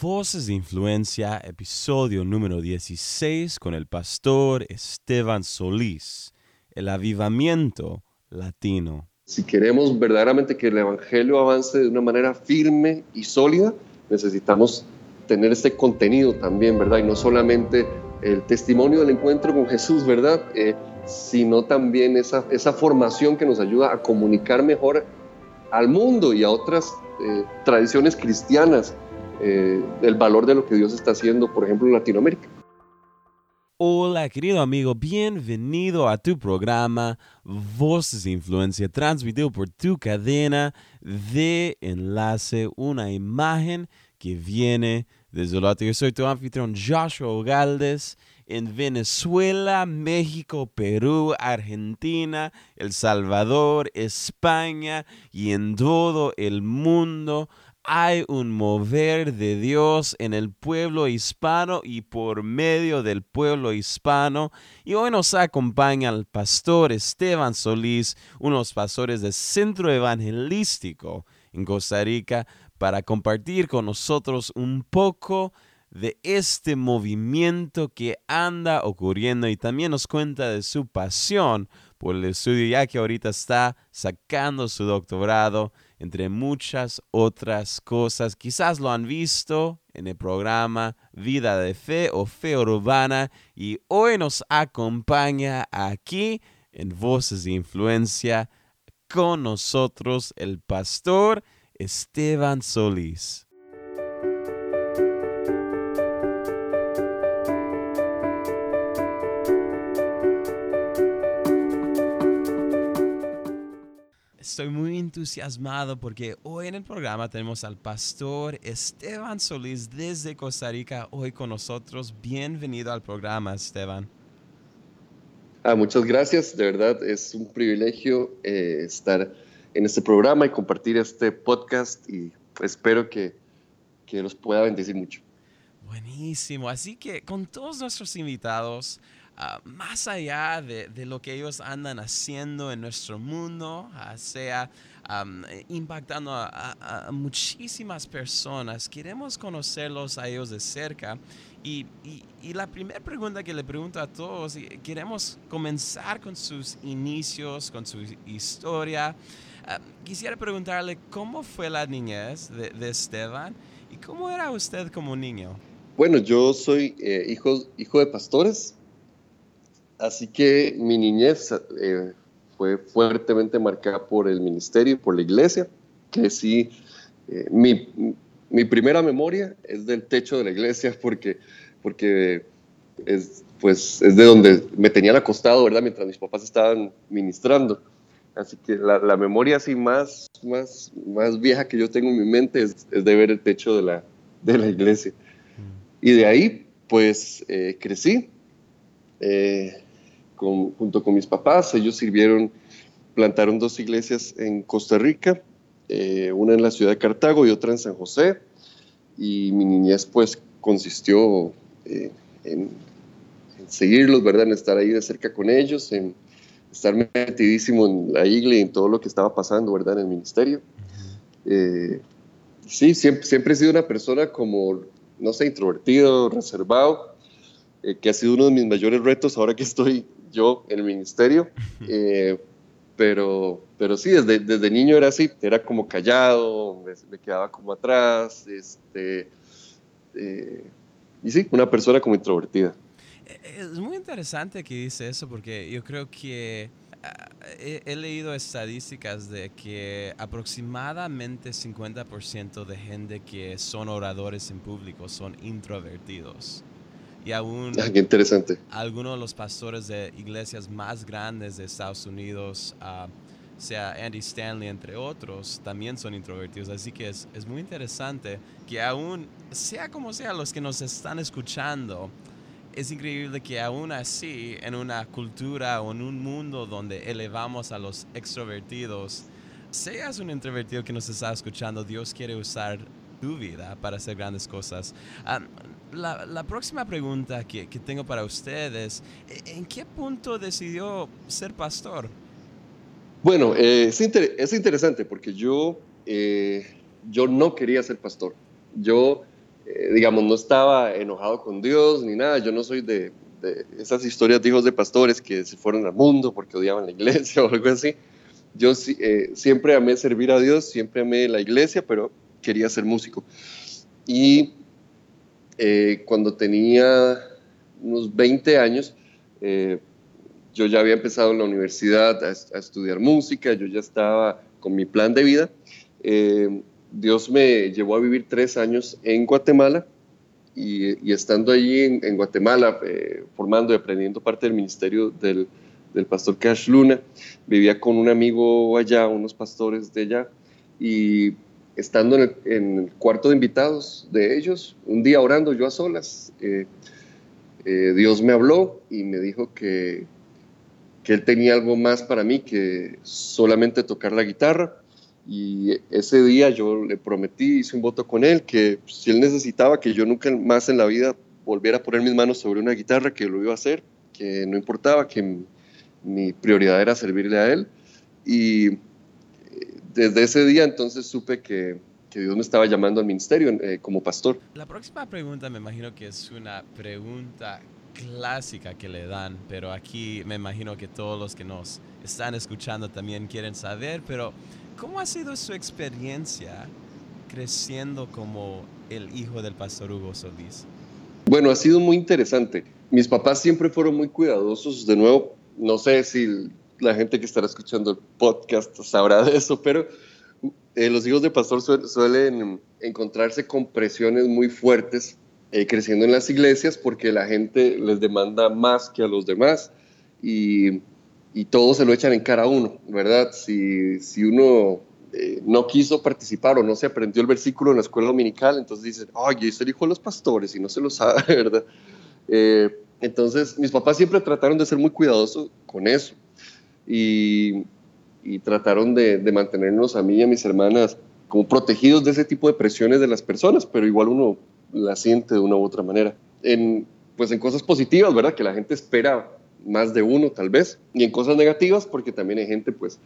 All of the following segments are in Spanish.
Voces de Influencia, episodio número 16 con el pastor Esteban Solís, el avivamiento latino. Si queremos verdaderamente que el Evangelio avance de una manera firme y sólida, necesitamos tener este contenido también, ¿verdad? Y no solamente el testimonio del encuentro con Jesús, ¿verdad? Eh, sino también esa, esa formación que nos ayuda a comunicar mejor al mundo y a otras eh, tradiciones cristianas eh, el valor de lo que Dios está haciendo, por ejemplo, en Latinoamérica. Hola querido amigo, bienvenido a tu programa Voces de Influencia, transmitido por tu cadena de enlace, una imagen que viene desde el Yo soy tu anfitrión Joshua Galdes en Venezuela, México, Perú, Argentina, El Salvador, España y en todo el mundo hay un mover de Dios en el pueblo hispano y por medio del pueblo hispano. Y hoy nos acompaña el pastor Esteban Solís, unos pastores del Centro Evangelístico en Costa Rica, para compartir con nosotros un poco de este movimiento que anda ocurriendo y también nos cuenta de su pasión por el estudio, ya que ahorita está sacando su doctorado entre muchas otras cosas. Quizás lo han visto en el programa Vida de Fe o Fe Urbana y hoy nos acompaña aquí en Voces de Influencia con nosotros el pastor Esteban Solís. Estoy muy entusiasmado porque hoy en el programa tenemos al pastor Esteban Solís desde Costa Rica hoy con nosotros. Bienvenido al programa, Esteban. Ah, muchas gracias, de verdad es un privilegio eh, estar en este programa y compartir este podcast y espero que, que los pueda bendecir mucho. Buenísimo, así que con todos nuestros invitados, Ah, más allá de, lo que ellos andan haciendo en nuestro mundo, ah, sea impactando a, muchísimas personas, queremos conocerlos a ellos de cerca. Y, la primera pregunta que le pregunto a todos, queremos comenzar con sus inicios, con su historia. Ah, quisiera preguntarle cómo fue la niñez de, Esteban y cómo era usted como niño. Bueno, yo soy eh, hijo, hijo de pastores, Así que mi niñez eh, fue fuertemente marcada por el ministerio, por la iglesia, que sí, eh, mi, primera memoria es del techo de la iglesia porque, porque es, pues, es de donde me tenían acostado, ¿verdad? Mientras mis papás estaban ministrando. Así que la, memoria así más, más, más vieja que yo tengo en mi mente es, de ver el techo de la, de la iglesia. Mm. Y de ahí, pues, eh, crecí junto con mis papás. Ellos sirvieron, plantaron dos iglesias en Costa Rica, eh, una en la ciudad de Cartago y otra en San José. Y mi niñez pues consistió eh, en, seguirlos, ¿verdad? En estar ahí de cerca con ellos, en estar metidísimo en la iglesia y en todo lo que estaba pasando, ¿verdad? En el ministerio. Eh, sí, siempre, siempre he sido una persona como, no sé, introvertido, reservado, que ha sido uno de mis mayores retos ahora que estoy yo en el ministerio, eh, pero, pero sí, desde, desde niño era así, era como callado, me, quedaba como atrás, este, eh, y sí, una persona como introvertida. E, es muy interesante que dice eso porque yo creo que ah, he, leído estadísticas de que aproximadamente 50% de gente que son oradores en público son introvertidos. Y aún ah, interesante. algunos de los pastores de iglesias más grandes de Estados Unidos, uh, sea Andy Stanley entre otros, también son introvertidos. Así que es, es, muy interesante que aún, sea como sea, los que nos están escuchando, es increíble que aún así, en una cultura o en un mundo donde elevamos a los extrovertidos, seas un introvertido que nos está escuchando, Dios quiere usar tu vida para hacer grandes cosas. Ah, la, próxima pregunta que, tengo para ustedes, ¿en qué punto decidió ser pastor? Bueno, eh, es, interesante porque yo, eh, yo no quería ser pastor. Yo digamos, no estaba enojado con Dios ni nada. Yo no soy de, esas historias de hijos de pastores que se fueron al mundo porque odiaban la iglesia o algo así. Yo eh, siempre amé servir a Dios, siempre amé la iglesia, pero quería ser músico. Y eh, cuando tenía unos 20 años, eh, yo ya había empezado en la universidad a, estudiar música, yo ya estaba con mi plan de vida. Dios me llevó a vivir tres años en Guatemala y, estando allí en, Guatemala, formando y aprendiendo parte del ministerio del, del pastor Cash Luna. Vivía con un amigo allá, unos pastores de allá, y estando en el, cuarto de invitados de ellos, un día orando yo a solas, eh, eh, Dios me habló y me dijo que, que Él tenía algo más para mí que solamente tocar la guitarra. Y ese día yo le prometí, hice un voto con Él, que si Él necesitaba que yo nunca más en la vida volviera a poner mis manos sobre una guitarra, que lo iba a hacer, que no importaba, que mi prioridad era servirle a Él. Y desde ese día entonces supe que, que Dios me estaba llamando al ministerio eh, como pastor. La próxima pregunta me imagino que es una pregunta clásica que le dan, pero aquí me imagino que todos los que nos están escuchando también quieren saber, pero ¿cómo ha sido su experiencia creciendo como el hijo del pastor Hugo Solís? Bueno, ha sido muy interesante. Mis papás siempre fueron muy cuidadosos, de nuevo, no sé si la gente que estará escuchando el podcast sabrá de eso, pero eh, los hijos de pastor suelen encontrarse con presiones muy fuertes eh, creciendo en las iglesias porque la gente les demanda más que a los demás y, y todos se lo echan en cara a uno, ¿verdad? Si, si uno eh, no quiso participar o no se aprendió el versículo en la escuela dominical, entonces dicen, ay, yo el hijo de los pastores y no se lo sabe, ¿verdad? Entonces, mis papás siempre trataron de ser muy cuidadosos con eso y, trataron de, mantenernos a mí y a mis hermanas como protegidos de ese tipo de presiones de las personas, pero igual uno la siente de una u otra manera. En, pues en cosas positivas, ¿verdad? Que la gente espera más de uno tal vez, y en cosas negativas porque también hay gente pues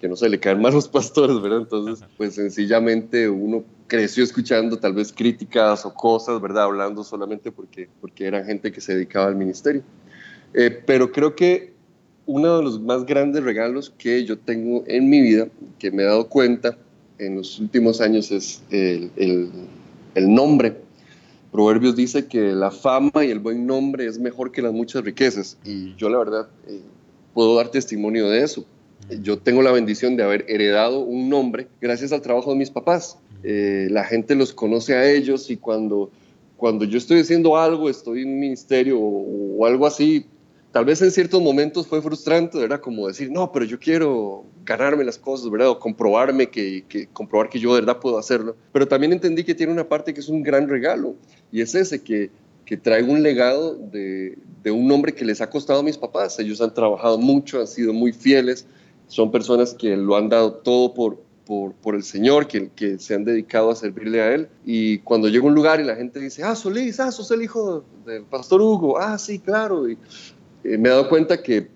que no se le caen mal los pastores, ¿verdad? Entonces, pues sencillamente uno creció escuchando tal vez críticas o cosas, ¿verdad? Hablando solamente porque, porque era gente que se dedicaba al ministerio. Eh, pero creo que uno de los más grandes regalos que yo tengo en mi vida, que me he dado cuenta en los últimos años, es el, el, el nombre. Proverbios dice que la fama y el buen nombre es mejor que las muchas riquezas. Y yo la verdad eh, puedo dar testimonio de eso yo tengo la bendición de haber heredado un nombre gracias al trabajo de mis papás. Eh, la gente los conoce a ellos y cuando, cuando yo estoy haciendo algo, estoy en un ministerio o, algo así, tal vez en ciertos momentos fue frustrante, era como decir, no, pero yo quiero ganarme las cosas, ¿verdad? O comprobarme que, que, comprobar que yo de verdad puedo hacerlo. Pero también entendí que tiene una parte que es un gran regalo y es ese que, que traigo un legado de, de un nombre que les ha costado a mis papás. Ellos han trabajado mucho, han sido muy fieles, son personas que lo han dado todo por, por, el Señor, que, que, se han dedicado a servirle a Él. Y cuando llega un lugar y la gente dice, ah, Solís, ah, sos el hijo del pastor Hugo, ah, sí, claro. Y eh, me he dado cuenta que,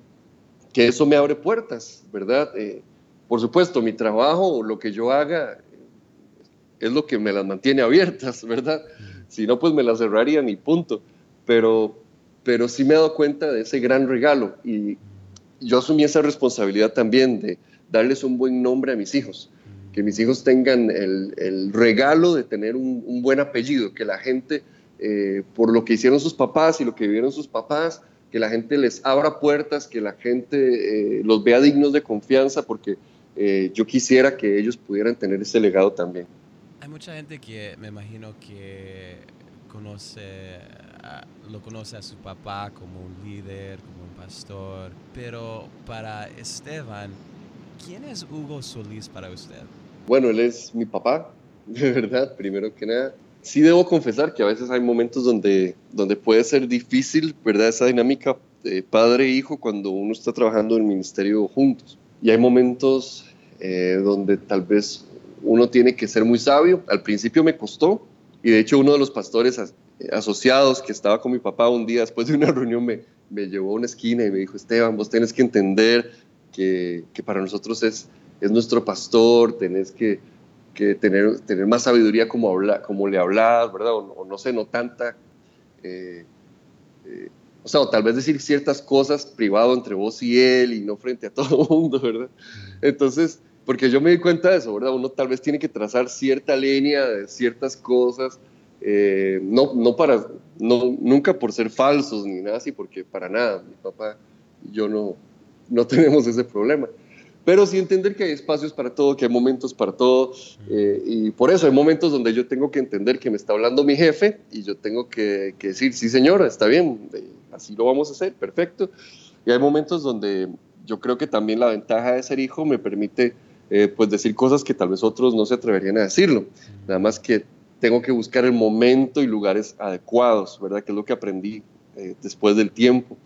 que, eso me abre puertas, ¿verdad? Eh, por supuesto, mi trabajo, lo que yo haga, es lo que me las mantiene abiertas, ¿verdad? Si no, pues me las cerrarían y punto. Pero, pero sí me he dado cuenta de ese gran regalo y, yo asumí esa responsabilidad también de darles un buen nombre a mis hijos, que mis hijos tengan el, regalo de tener un, buen apellido, que la gente, eh, por lo que hicieron sus papás y lo que vivieron sus papás, que la gente les abra puertas, que la gente eh, los vea dignos de confianza, porque eh, yo quisiera que ellos pudieran tener ese legado también. Hay mucha gente que me imagino que conoce, lo conoce a su papá como un líder, como un pastor, pero para Esteban, ¿quién es Hugo Solís para usted? Bueno, él es mi papá, de verdad, primero que nada. Sí debo confesar que a veces hay momentos donde, donde puede ser difícil, ¿verdad? Esa dinámica de padre e hijo cuando uno está trabajando en el ministerio juntos. Y hay momentos eh, donde tal vez uno tiene que ser muy sabio. Al principio me costó, y de hecho uno de los pastores asociados que estaba con mi papá un día después de una reunión me, me llevó a una esquina y me dijo, Esteban, vos tenés que entender que, que para nosotros es, es nuestro pastor, tenés que, tener, tener más sabiduría como, habla, como le hablas, ¿verdad? O, no sé, no tanta... Eh, eh, o sea, o tal vez decir ciertas cosas privado entre vos y él y no frente a todo el mundo, ¿verdad? Entonces, porque yo me di cuenta de eso, ¿verdad? Uno tal vez tiene que trazar cierta línea de ciertas cosas, eh, no, no para, no, nunca por ser falsos ni nada así, porque para nada, mi papá y yo no, no tenemos ese problema pero sí entender que hay espacios para todo, que hay momentos para todo, eh, y por eso hay momentos donde yo tengo que entender que me está hablando mi jefe y yo tengo que, decir, sí señora, está bien, así lo vamos a hacer, perfecto. Y hay momentos donde yo creo que también la ventaja de ser hijo me permite eh, pues decir cosas que tal vez otros no se atreverían a decirlo, nada más que tengo que buscar el momento y lugares adecuados, ¿verdad? Que es lo que aprendí eh, después del tiempo.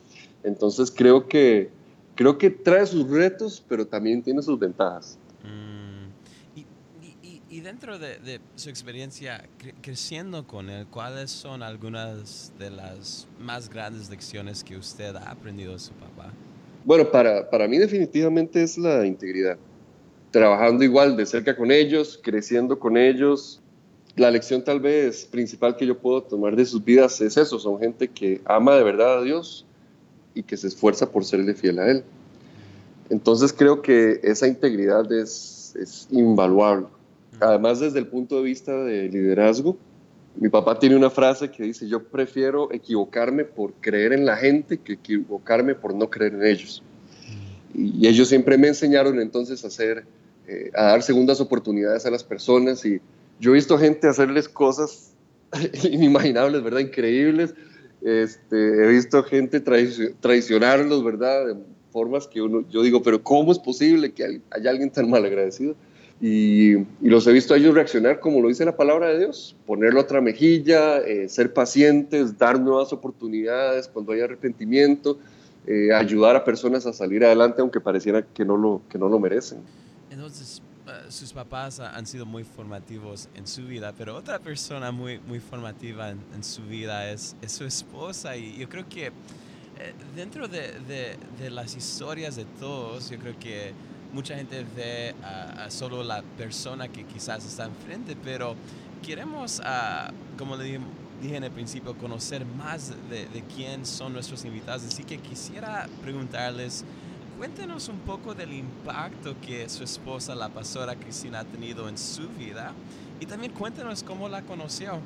Entonces creo que creo que trae sus retos, pero también tiene sus ventajas. Mm, y, dentro de, su experiencia creciendo con él, ¿cuáles son algunas de las más grandes lecciones que usted ha aprendido de su papá? Bueno, para, para mí definitivamente es la integridad. Trabajando igual de cerca con ellos, creciendo con ellos. La lección tal vez principal que yo puedo tomar de sus vidas es eso, son gente que ama de verdad a Dios, y que se esfuerza por serle fiel a Él. Entonces creo que esa integridad es, es invaluable. Además, desde el punto de vista de liderazgo, mi papá tiene una frase que dice, yo prefiero equivocarme por creer en la gente que equivocarme por no creer en ellos. Y ellos siempre me enseñaron entonces a hacer, eh, a dar segundas oportunidades a las personas y yo he visto gente hacerles cosas inimaginables, ¿verdad? Increíbles, este, he visto gente traicionarlos, ¿verdad? De formas que uno, yo digo, pero ¿cómo es posible que haya alguien tan mal agradecido? Y, los he visto a ellos reaccionar como lo dice la palabra de Dios, ponerlo otra mejilla, eh, ser pacientes, dar nuevas oportunidades cuando hay arrepentimiento, eh, ayudar a personas a salir adelante aunque pareciera que no lo, que no lo merecen. Entonces, sus papás han sido muy formativos en su vida, pero otra persona muy, muy formativa en, su vida es, su esposa. Y yo creo que eh, dentro de, las historias de todos, yo creo que mucha gente ve solo la persona que quizás está enfrente, pero queremos, uh, como le dije, en el principio, conocer más de, de quién son nuestros invitados, así que quisiera preguntarles cuéntenos un poco del impacto que su esposa, la pastora Cristina, ha tenido en su vida y también cuéntenos cómo la conoció.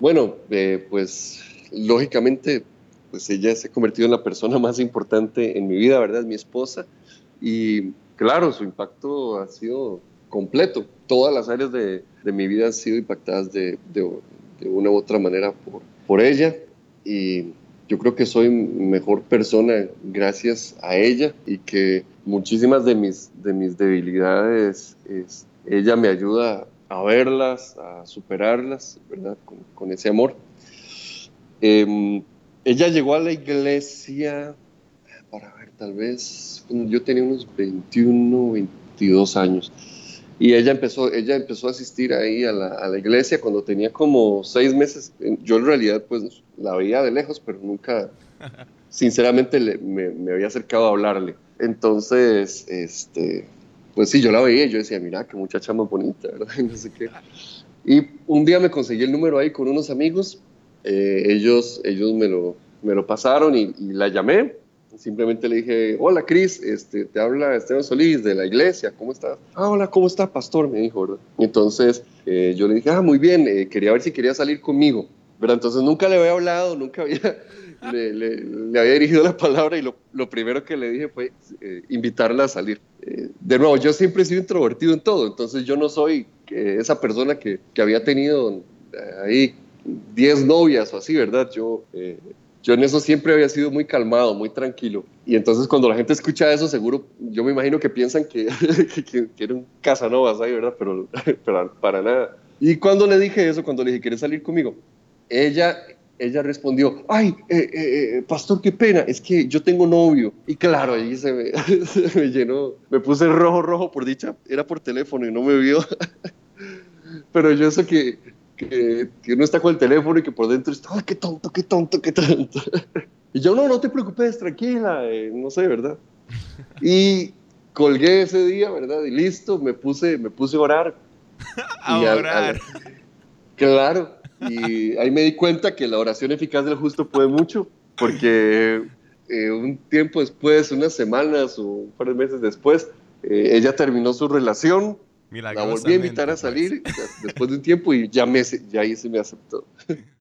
Bueno, eh, pues lógicamente, pues ella se ha convertido en la persona más importante en mi vida, ¿verdad? Mi esposa y claro, su impacto ha sido completo. Todas las áreas de, de mi vida han sido impactadas de, de, de, una u otra manera por, por ella y yo creo que soy mejor persona gracias a ella y que muchísimas de mis, de mis debilidades, es, ella me ayuda a verlas, a superarlas, ¿verdad? Con, ese amor. Em, ella llegó a la iglesia, para ver, tal vez, yo tenía unos 21, 22 años. Y ella empezó, ella empezó a asistir ahí a la, a la, iglesia cuando tenía como seis meses. Yo en realidad pues la veía de lejos, pero nunca, sinceramente, me, me, había acercado a hablarle. Entonces, este, pues sí, yo la veía y yo decía, mira, qué muchacha más bonita, ¿verdad? no sé qué. Y un día me conseguí el número ahí con unos amigos. Eh, ellos ellos me, lo, me lo pasaron y, y la llamé Simplemente le dije, hola Cris, este, te habla Esteban Solís de la iglesia, ¿cómo estás? Ah, hola, ¿cómo está, pastor? Me dijo, ¿verdad? entonces eh, yo le dije, ah, muy bien, eh, quería ver si quería salir conmigo, ¿verdad? Entonces nunca le había hablado, nunca había, le, había dirigido la palabra y lo, lo primero que le dije fue eh, invitarla a salir. de nuevo, yo siempre he sido introvertido en todo, entonces yo no soy esa persona que, que había tenido ahí 10 novias o así, ¿verdad? Yo yo en eso siempre había sido muy calmado, muy tranquilo. Y entonces cuando la gente escucha eso, seguro, yo me imagino que piensan que, que, que era un Casanovas ahí, ¿verdad? Pero, pero, para nada. Y cuando le dije eso, cuando le dije, ¿quieres salir conmigo? Ella, ella respondió, ay, eh, eh, eh, pastor, qué pena, es que yo tengo novio. Y claro, ahí se me, se me llenó, me puse rojo, rojo por dicha, era por teléfono y no me vio. Pero yo eso que que, que, uno está con el teléfono y que por dentro está, ¡ay, qué tonto, qué tonto, qué tonto! Y yo, no, no te preocupes, tranquila, eh, no sé, ¿verdad? Y colgué ese día, ¿verdad? Y listo, me puse, me puse a orar a orar. claro, y ahí me di cuenta que la oración eficaz del justo puede mucho, porque eh, un tiempo después, unas semanas o un par de meses después, eh, ella terminó su relación, la volví a invitar a pues. salir después de un tiempo y ya, me, ya ahí se me aceptó.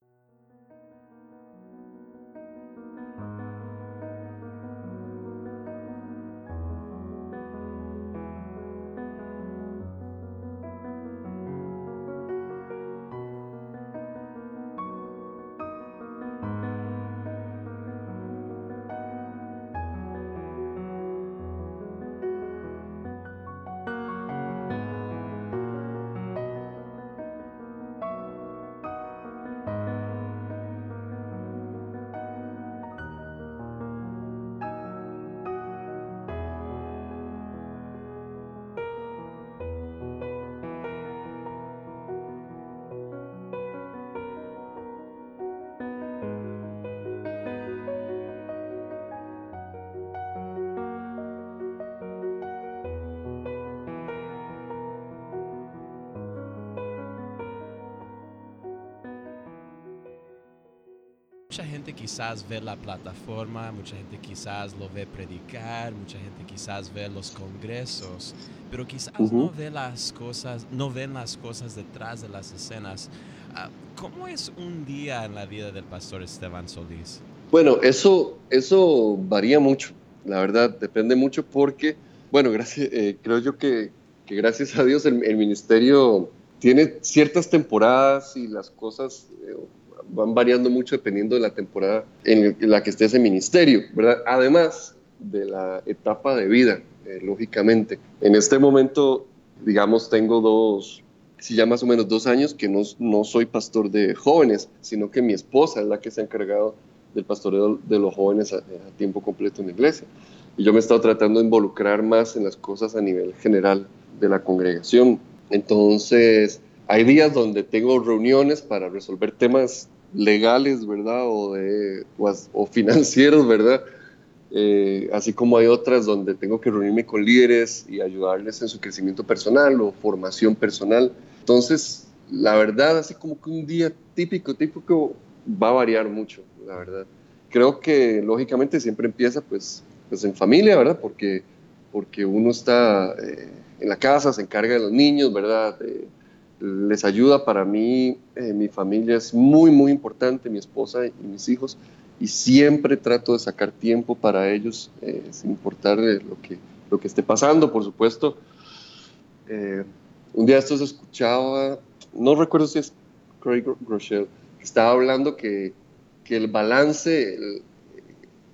Mucha gente quizás ve la plataforma, mucha gente quizás lo ve predicar, mucha gente quizás ve los congresos, pero quizás no ve las cosas, no ven las cosas detrás de las escenas. Ah, ¿Cómo es un día en la vida del pastor Esteban Solís? Bueno, eso, eso varía mucho, la verdad, depende mucho porque, bueno, gracias, eh, creo yo que, que, gracias a Dios el, el, ministerio tiene ciertas temporadas y las cosas... Eh, van variando mucho dependiendo de la temporada en la que esté ese ministerio, ¿verdad? Además de la etapa de vida, eh, lógicamente. En este momento, digamos, tengo dos, si ya más o menos dos años que no, no soy pastor de jóvenes, sino que mi esposa es la que se ha encargado del pastoreo de los jóvenes a, tiempo completo en la iglesia. Y yo me he estado tratando de involucrar más en las cosas a nivel general de la congregación. Entonces, hay días donde tengo reuniones para resolver temas legales, ¿verdad? O, o, financieros, ¿verdad? Eh, así como hay otras donde tengo que reunirme con líderes y ayudarles en su crecimiento personal o formación personal. Entonces, la verdad, así como que un día típico, típico, va a variar mucho, la verdad. Creo que lógicamente siempre empieza pues, pues en familia, ¿verdad? Porque, porque uno está eh, en la casa, se encarga de los niños, ¿verdad? Les ayuda. Para mí, eh, mi familia es muy, muy importante, mi esposa y mis hijos, y siempre trato de sacar tiempo para ellos, eh, sin importar lo que, lo que esté pasando, por supuesto. Eh, un día esto se escuchaba, no recuerdo si es Craig Groeschel, que estaba hablando que, que el balance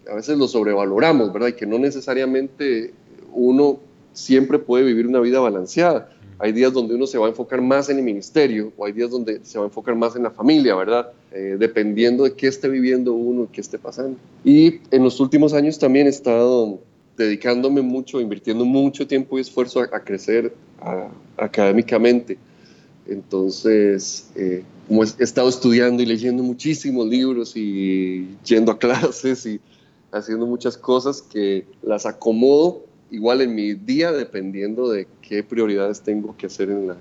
a veces lo sobrevaloramos, ¿verdad? Y que no necesariamente uno siempre puede vivir una vida balanceada. Hay días donde uno se va a enfocar más en el ministerio o hay días donde se va a enfocar más en la familia, ¿verdad? Eh, dependiendo de qué esté viviendo uno qué esté pasando. Y en los últimos años también he estado dedicándome mucho, invirtiendo mucho tiempo y esfuerzo a, crecer académicamente. Entonces, eh, como he, estado estudiando y leyendo muchísimos libros y yendo a clases y haciendo muchas cosas que las acomodo igual en mi día dependiendo de qué prioridades tengo que hacer en la,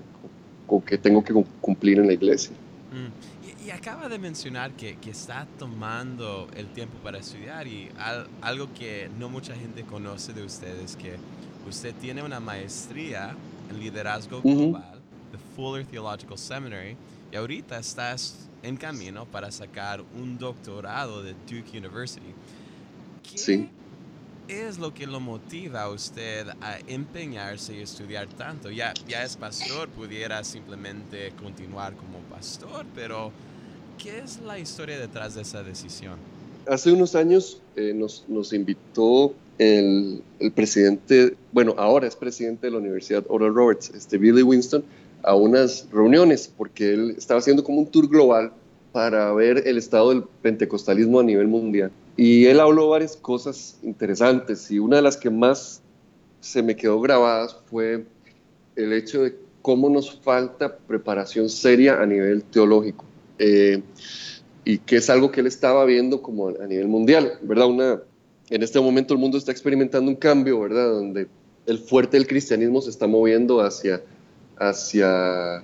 o que tengo que cumplir en la iglesia. Mm. Y, acaba de mencionar que, que, está tomando el tiempo para estudiar y algo que no mucha gente conoce de usted es que usted tiene una maestría en liderazgo global, the Fuller Theological Seminary, y ahorita estás en camino para sacar un doctorado de Duke University. sí es lo que lo motiva a usted a empeñarse y estudiar tanto? Ya, ya es pastor, pudiera simplemente continuar como pastor, pero ¿qué es la historia detrás de esa decisión? Hace unos años eh, nos, invitó el, el, presidente, bueno, ahora es presidente de la Universidad Oral Roberts, este Billy Winston, a unas reuniones, porque él estaba haciendo como un tour global para ver el estado del pentecostalismo a nivel mundial. Y él habló varias cosas interesantes y una de las que más se me quedó grabadas fue el hecho de cómo nos falta preparación seria a nivel teológico. Eh, y que es algo que él estaba viendo como a nivel mundial, ¿verdad? Una, en este momento el mundo está experimentando un cambio, ¿verdad? Donde el fuerte del cristianismo se está moviendo hacia hacia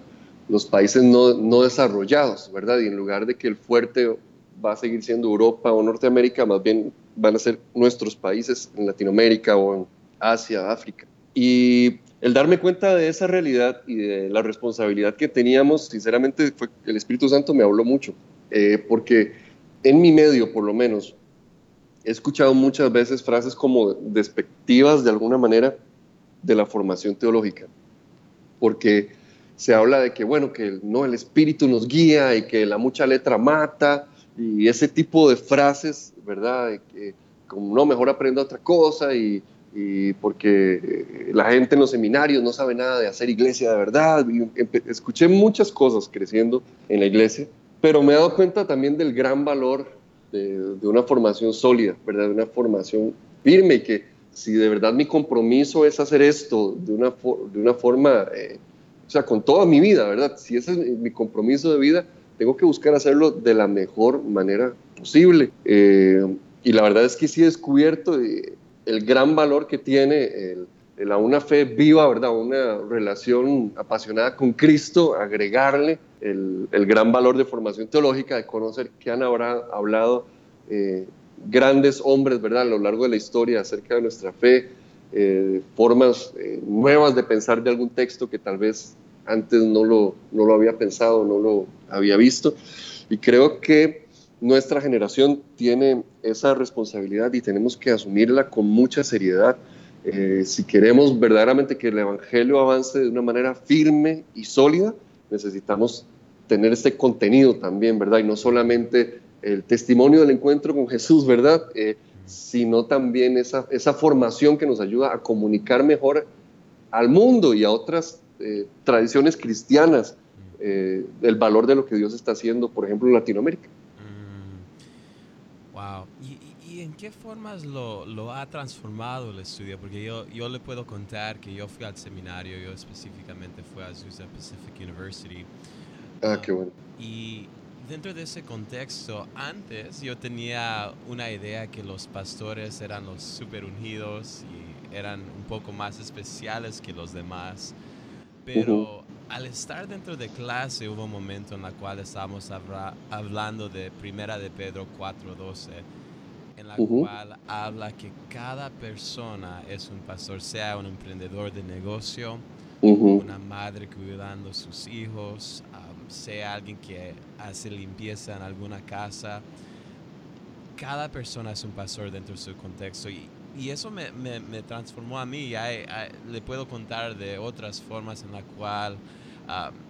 los países no, no, desarrollados, ¿verdad? Y en lugar de que el fuerte va a seguir siendo Europa o Norteamérica, más bien van a ser nuestros países en Latinoamérica o en Asia, África. Y el darme cuenta de esa realidad y de la responsabilidad que teníamos, sinceramente, fue, el Espíritu Santo me habló mucho, eh, porque en mi medio, por lo menos, he escuchado muchas veces frases como despectivas de alguna manera de la formación teológica, porque se habla de que, bueno, que no, el Espíritu nos guía y que la mucha letra mata y ese tipo de frases, ¿verdad? que, como no, mejor aprenda otra cosa y, y, porque la gente en los seminarios no sabe nada de hacer iglesia de verdad. escuché muchas cosas creciendo en la iglesia, pero me he dado cuenta también del gran valor de, una formación sólida, ¿verdad? De una formación firme y que si de verdad mi compromiso es hacer esto de una, de una forma, eh, o sea, con toda mi vida, ¿verdad? Si ese es mi compromiso de vida, tengo que buscar hacerlo de la mejor manera posible. Eh, y la verdad es que sí he descubierto eh, el gran valor que tiene el, a una fe viva, ¿verdad? Una relación apasionada con Cristo, agregarle el, el gran valor de formación teológica, de conocer que han habrá, hablado eh, grandes hombres, ¿verdad? A lo largo de la historia acerca de nuestra fe, eh, formas eh, nuevas de pensar de algún texto que tal vez antes no lo, no lo había pensado, no lo había visto. Y creo que nuestra generación tiene esa responsabilidad y tenemos que asumirla con mucha seriedad eh, si queremos verdaderamente que el Evangelio avance de una manera firme y sólida, necesitamos tener este contenido también, ¿verdad? Y no solamente el testimonio del encuentro con Jesús, ¿verdad? Eh, sino también esa, esa formación que nos ayuda a comunicar mejor al mundo y a otras eh, tradiciones cristianas el valor de lo que Dios está haciendo, por ejemplo, en Latinoamérica. Mm. Wow en qué formas lo, lo, ha transformado el estudio? Porque yo, yo le puedo contar que yo fui al seminario, yo específicamente fui a Azusa Pacific University. Ah, qué bueno. Y dentro de ese contexto, antes yo tenía una idea que los pastores eran los super ungidos y eran un poco más especiales que los demás. Pero al estar dentro de clase hubo un momento en el cual estábamos hablando de Primera de Pedro 4.12 en la cual habla que cada persona es un pastor, sea un emprendedor de negocio, una madre cuidando a sus hijos, sea alguien que hace limpieza en alguna casa. Cada persona es un pastor dentro de su contexto y, y eso me, me, me, transformó a mí. le puedo contar de otras formas en la cual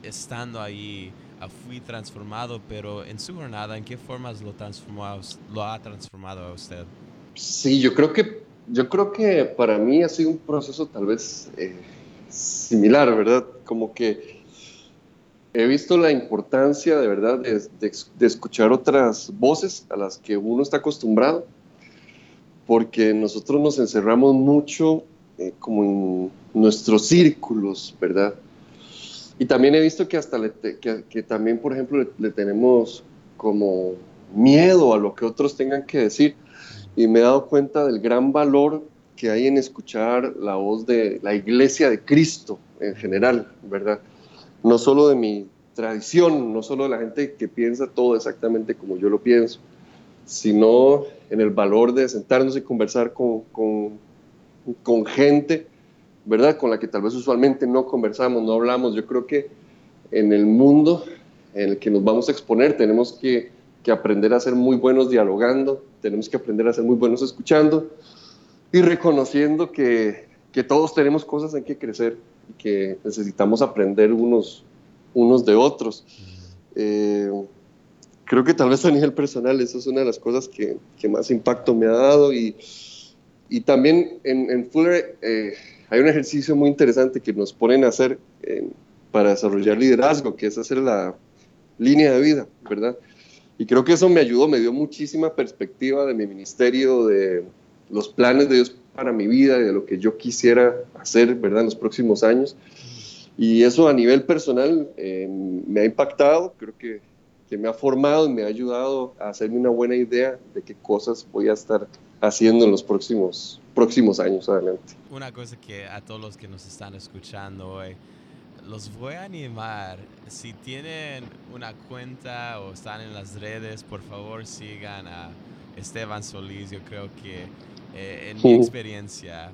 estando ahí fui transformado, pero en su jornada, ¿en qué formas lo, transformó, lo ha transformado a usted? Sí, yo creo que, yo creo que para mí ha sido un proceso tal vez eh, similar, ¿verdad? Como que he visto la importancia de verdad de, de, escuchar otras voces a las que uno está acostumbrado, porque nosotros nos encerramos mucho eh, como en nuestros círculos, ¿verdad? Y también he visto que hasta que, también, por ejemplo, le, tenemos como miedo a lo que otros tengan que decir. Y me he dado cuenta del gran valor que hay en escuchar la voz de la iglesia de Cristo en general, ¿verdad? No solo de mi tradición, no solo de la gente que piensa todo exactamente como yo lo pienso, sino en el valor de sentarnos y conversar con, con, con gente ¿verdad? Con la que tal vez usualmente no conversamos, no hablamos. Yo creo que en el mundo en el que nos vamos a exponer tenemos que, que aprender a ser muy buenos dialogando, tenemos que aprender a ser muy buenos escuchando y reconociendo que, que todos tenemos cosas en que crecer y que necesitamos aprender unos, unos de otros. Eh, creo que tal vez a nivel personal eso es una de las cosas que, que más impacto me ha dado y, y también en, en Fuller eh, hay un ejercicio muy interesante que nos ponen a hacer eh, para desarrollar liderazgo, que es hacer la línea de vida, ¿verdad? Y creo que eso me ayudó, me dio muchísima perspectiva de mi ministerio, de los planes de Dios para mi vida, de lo que yo quisiera hacer, ¿verdad? En los próximos años. Y eso a nivel personal eh, me ha impactado, creo que, que me ha formado y me ha ayudado a hacerme una buena idea de qué cosas voy a estar haciendo en los próximos próximos años adelante. Una cosa que a todos los que nos están escuchando hoy, los voy a animar. Si tienen una cuenta o están en las redes, por favor sigan a Esteban Solís. Yo creo que eh, en mi experiencia,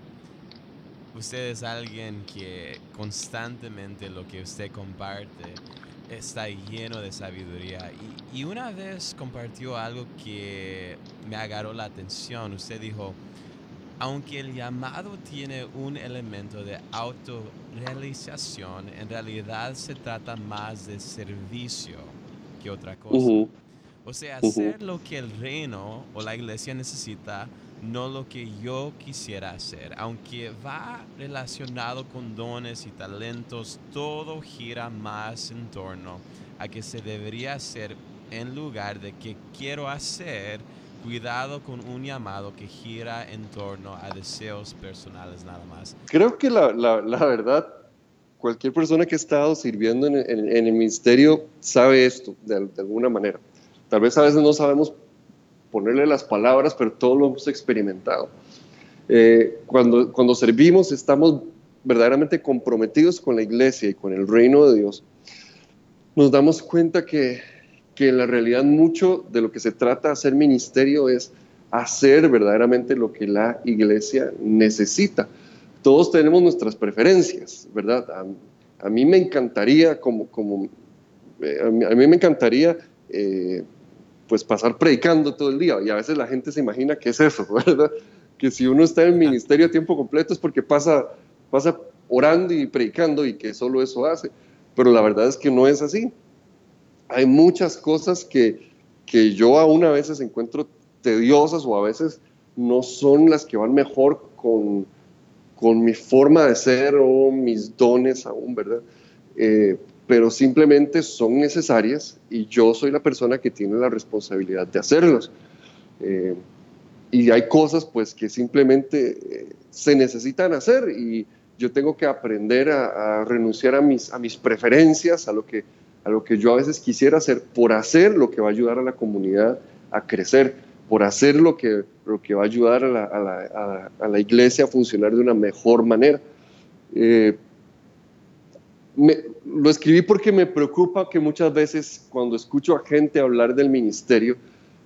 usted es alguien que constantemente lo que usted comparte está lleno de sabiduría. Y, y una vez compartió algo que me agarró la atención. Usted dijo, aunque el llamado tiene un elemento de autorrealización, en realidad se trata más de servicio que otra cosa. O sea, hacer lo que el reino o la iglesia necesita, no lo que yo quisiera hacer. Aunque va relacionado con dones y talentos, todo gira más en torno a que se debería hacer en lugar de que quiero hacer cuidado con un llamado que gira en torno a deseos personales nada más. Creo que la, la, la verdad, cualquier persona que ha estado sirviendo en, el ministerio sabe esto de, de, alguna manera. Tal vez a veces no sabemos ponerle las palabras, pero todos lo hemos experimentado. Eh, cuando, cuando servimos estamos verdaderamente comprometidos con la iglesia y con el reino de Dios. Nos damos cuenta que que en la realidad mucho de lo que se trata de hacer ministerio es hacer verdaderamente lo que la iglesia necesita. Todos tenemos nuestras preferencias, ¿verdad? A, mí me encantaría, como, como eh, a, mí, me encantaría, eh, pues pasar predicando todo el día. Y a veces la gente se imagina que es eso, ¿verdad? Que si uno está en ministerio a tiempo completo es porque pasa, pasa orando y predicando y que solo eso hace. Pero la verdad es que no es así hay muchas cosas que, que yo aún a veces encuentro tediosas o a veces no son las que van mejor con, con mi forma de ser o mis dones aún, ¿verdad? Eh, pero simplemente son necesarias y yo soy la persona que tiene la responsabilidad de hacerlos. Eh, y hay cosas pues que simplemente eh, se necesitan hacer y yo tengo que aprender a, renunciar a mis, preferencias, a lo que a lo que yo a veces quisiera hacer por hacer lo que va a ayudar a la comunidad a crecer, por hacer lo que, lo que va a ayudar a la iglesia a funcionar de una mejor manera. Eh, lo escribí porque me preocupa que muchas veces cuando escucho a gente hablar del ministerio,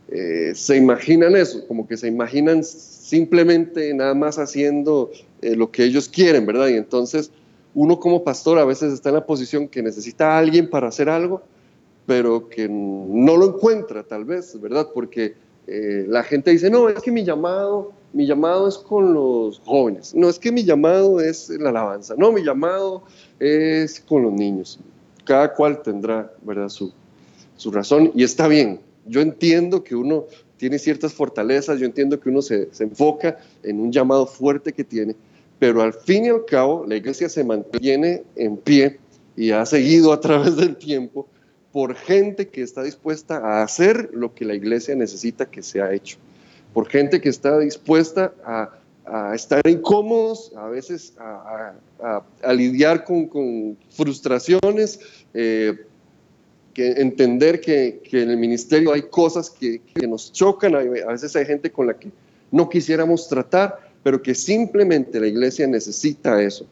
eh, se imaginan eso, como que se imaginan simplemente nada más haciendo eh, lo que ellos quieren, ¿verdad? Y entonces uno como pastor a veces está en la posición que necesita a alguien para hacer algo, pero que no lo encuentra tal vez, ¿verdad? Porque eh, la gente dice, no, es que mi llamado, mi llamado es con los jóvenes, no, es que mi llamado es la alabanza, no, mi llamado es con los niños. Cada cual tendrá, ¿verdad? Su, su razón y está bien. Yo entiendo que uno tiene ciertas fortalezas, yo entiendo que uno se, se enfoca en un llamado fuerte que tiene, pero al fin y al cabo la iglesia se mantiene en pie y ha seguido a través del tiempo por gente que está dispuesta a hacer lo que la iglesia necesita que sea hecho, por gente que está dispuesta a, estar incómodos, a veces a, lidiar con, frustraciones, eh, que entender que, en el ministerio hay cosas que nos chocan, a veces hay gente con la que no quisiéramos tratar, pero que simplemente la iglesia necesita eso.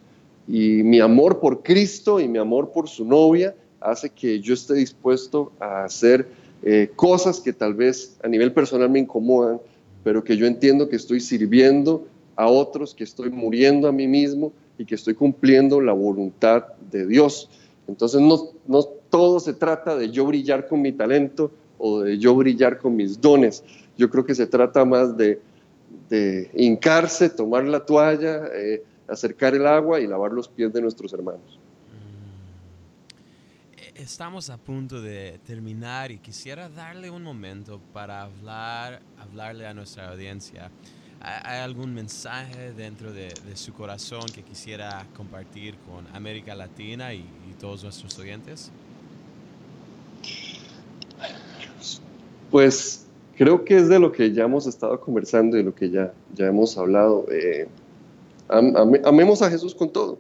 Y mi amor por Cristo y mi amor por su novia hace que yo esté dispuesto a hacer eh, cosas que tal vez a nivel personal me incomodan, pero que yo entiendo que estoy sirviendo a otros, que estoy muriendo a mí mismo y que estoy cumpliendo la voluntad de Dios. Entonces no, no todo se trata de yo brillar con mi talento o de yo brillar con mis dones. Yo creo que se trata más de de hincarse, tomar la toalla, eh, acercar el agua y lavar los pies de nuestros hermanos. Estamos a punto de terminar y quisiera darle un momento para hablar, hablarle a nuestra audiencia. ¿Hay algún mensaje dentro de, su corazón que quisiera compartir con América Latina y, y todos nuestros oyentes? Pues creo que es de lo que ya hemos estado conversando y de lo que ya, ya hemos hablado. Eh, amemos a Jesús con todo.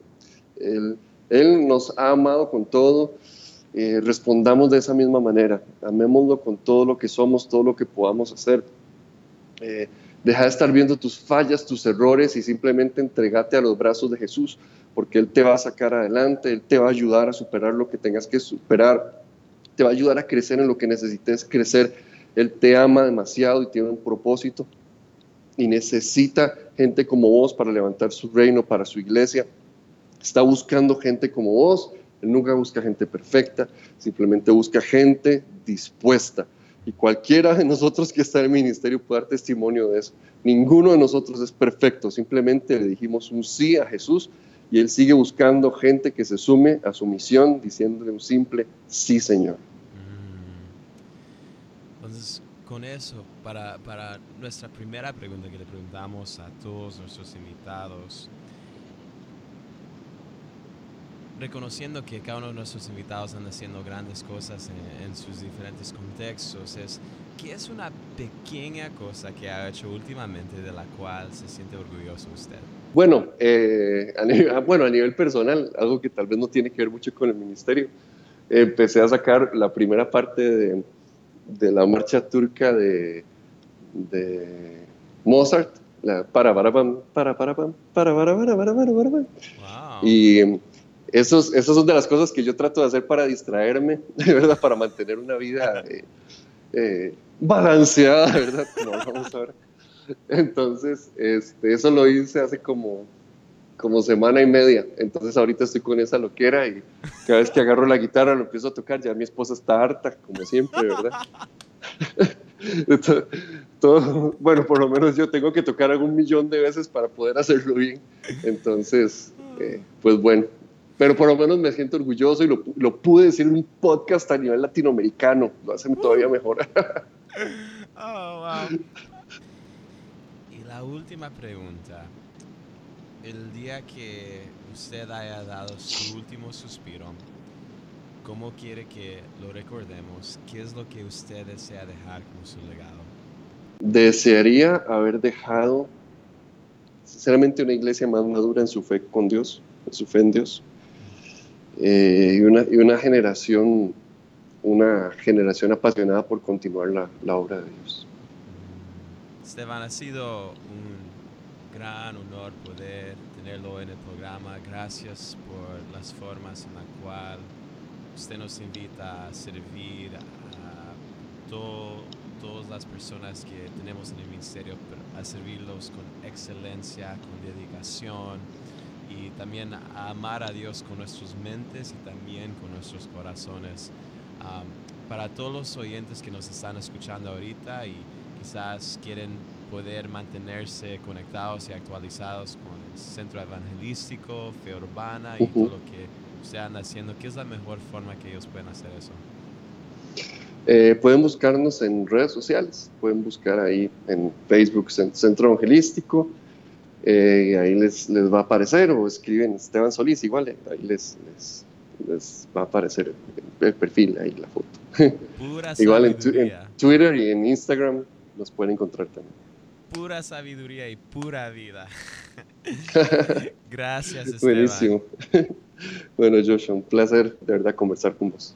Él, él, nos ha amado con todo. Eh, respondamos de esa misma manera. Amémoslo con todo lo que somos, todo lo que podamos hacer. Eh, deja de estar viendo tus fallas, tus errores y simplemente entregate a los brazos de Jesús, porque Él te va a sacar adelante, Él te va a ayudar a superar lo que tengas que superar, te va a ayudar a crecer en lo que necesites crecer. Él te ama demasiado y tiene un propósito y necesita gente como vos para levantar su reino, para su iglesia. Está buscando gente como vos. Nunca busca gente perfecta, simplemente busca gente dispuesta. Y cualquiera de nosotros que está en el ministerio puede dar testimonio de eso. Ninguno de nosotros es perfecto, simplemente le dijimos un sí a Jesús y Él sigue buscando gente que se sume a su misión diciéndole un simple sí, Señor. Mm. Entonces, con eso, para, para nuestra primera pregunta que le preguntamos a todos nuestros invitados, reconociendo que cada uno de nuestros invitados anda haciendo grandes cosas en, sus diferentes contextos, es ¿qué es una pequeña cosa que ha hecho últimamente de la cual se siente orgulloso usted? Bueno, eh, a nivel, ah, bueno, a nivel personal, algo que tal vez no tiene que ver mucho con el ministerio, empecé a sacar la primera parte de, de la marcha turca de, de Mozart, la para para para para pam, para para para para para para. Wow. Y esas son de las cosas que yo trato de hacer para distraerme, verdad, para mantener una vida eh, eh, balanceada, ¿verdad? Entonces, este, eso lo hice hace como, como semana y media. Entonces, ahorita estoy con esa loquera y cada vez que agarro la guitarra lo empiezo a tocar. Ya mi esposa está harta, como siempre, ¿verdad? bueno, por lo menos yo tengo que tocar algún millón de veces para poder hacerlo bien. Entonces, eh, pues bueno, pero por lo menos me siento orgulloso y lo, lo, pude decir en un podcast a nivel latinoamericano, lo hacen todavía uh. mejor. oh, wow. Y la última pregunta, el día que usted haya dado su último suspiro, ¿cómo quiere que lo recordemos? ¿Qué es lo que usted desea dejar como su legado? Desearía haber dejado, sinceramente, una iglesia más madura en su fe con Dios, en su fe en Dios eh, y, una, y, una, generación, una generación apasionada por continuar la, la, obra de Dios. Esteban, ha sido un gran honor poder tenerlo en el programa. Gracias por las formas en las cuales usted nos invita a servir a todas las personas que tenemos en el ministerio, a servirlos con excelencia, con dedicación y también a amar a Dios con nuestras mentes y también con nuestros corazones. para todos los oyentes que nos están escuchando ahorita y quizás quieren poder mantenerse conectados y actualizados con el centro evangelístico, fe urbana y todo lo que usted anda haciendo, ¿qué es la mejor forma que ellos pueden hacer eso? Eh, pueden buscarnos en redes sociales, pueden buscar ahí en Facebook Centro Evangelístico, eh, ahí les, les, va a aparecer, o escriben Esteban Solís, igual, eh, ahí les, les, va a aparecer el perfil, ahí la foto. igual en, Twitter y en Instagram los pueden encontrar también. Pura sabiduría y pura vida. Gracias, Esteban. Buenísimo. bueno, Joshua, un placer de verdad conversar con vos.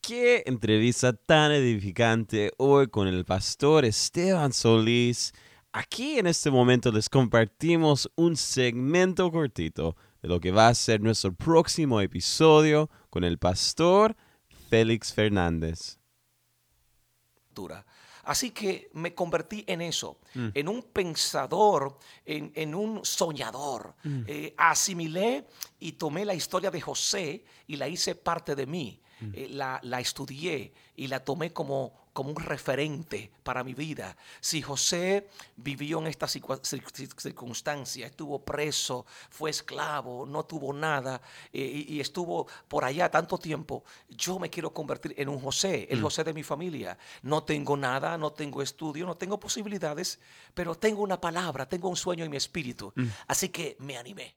Qué entrevista tan edificante hoy con el pastor Esteban Solís Aquí en este momento les compartimos un segmento cortito de lo que va a ser nuestro próximo episodio con el pastor Félix Fernández. Así que me convertí en eso, mm. en un pensador, en, un soñador. Mm. Eh, asimilé y tomé la historia de José y la hice parte de mí. Mm. Eh, la, la estudié y la tomé como como un referente para mi vida. Si José vivió en esta circunstancia, estuvo preso, fue esclavo, no tuvo nada eh, y, estuvo por allá tanto tiempo, yo me quiero convertir en un José, el mm. José de mi familia. No tengo nada, no tengo estudio, no tengo posibilidades, pero tengo una palabra, tengo un sueño en mi espíritu. Mm. Así que me animé.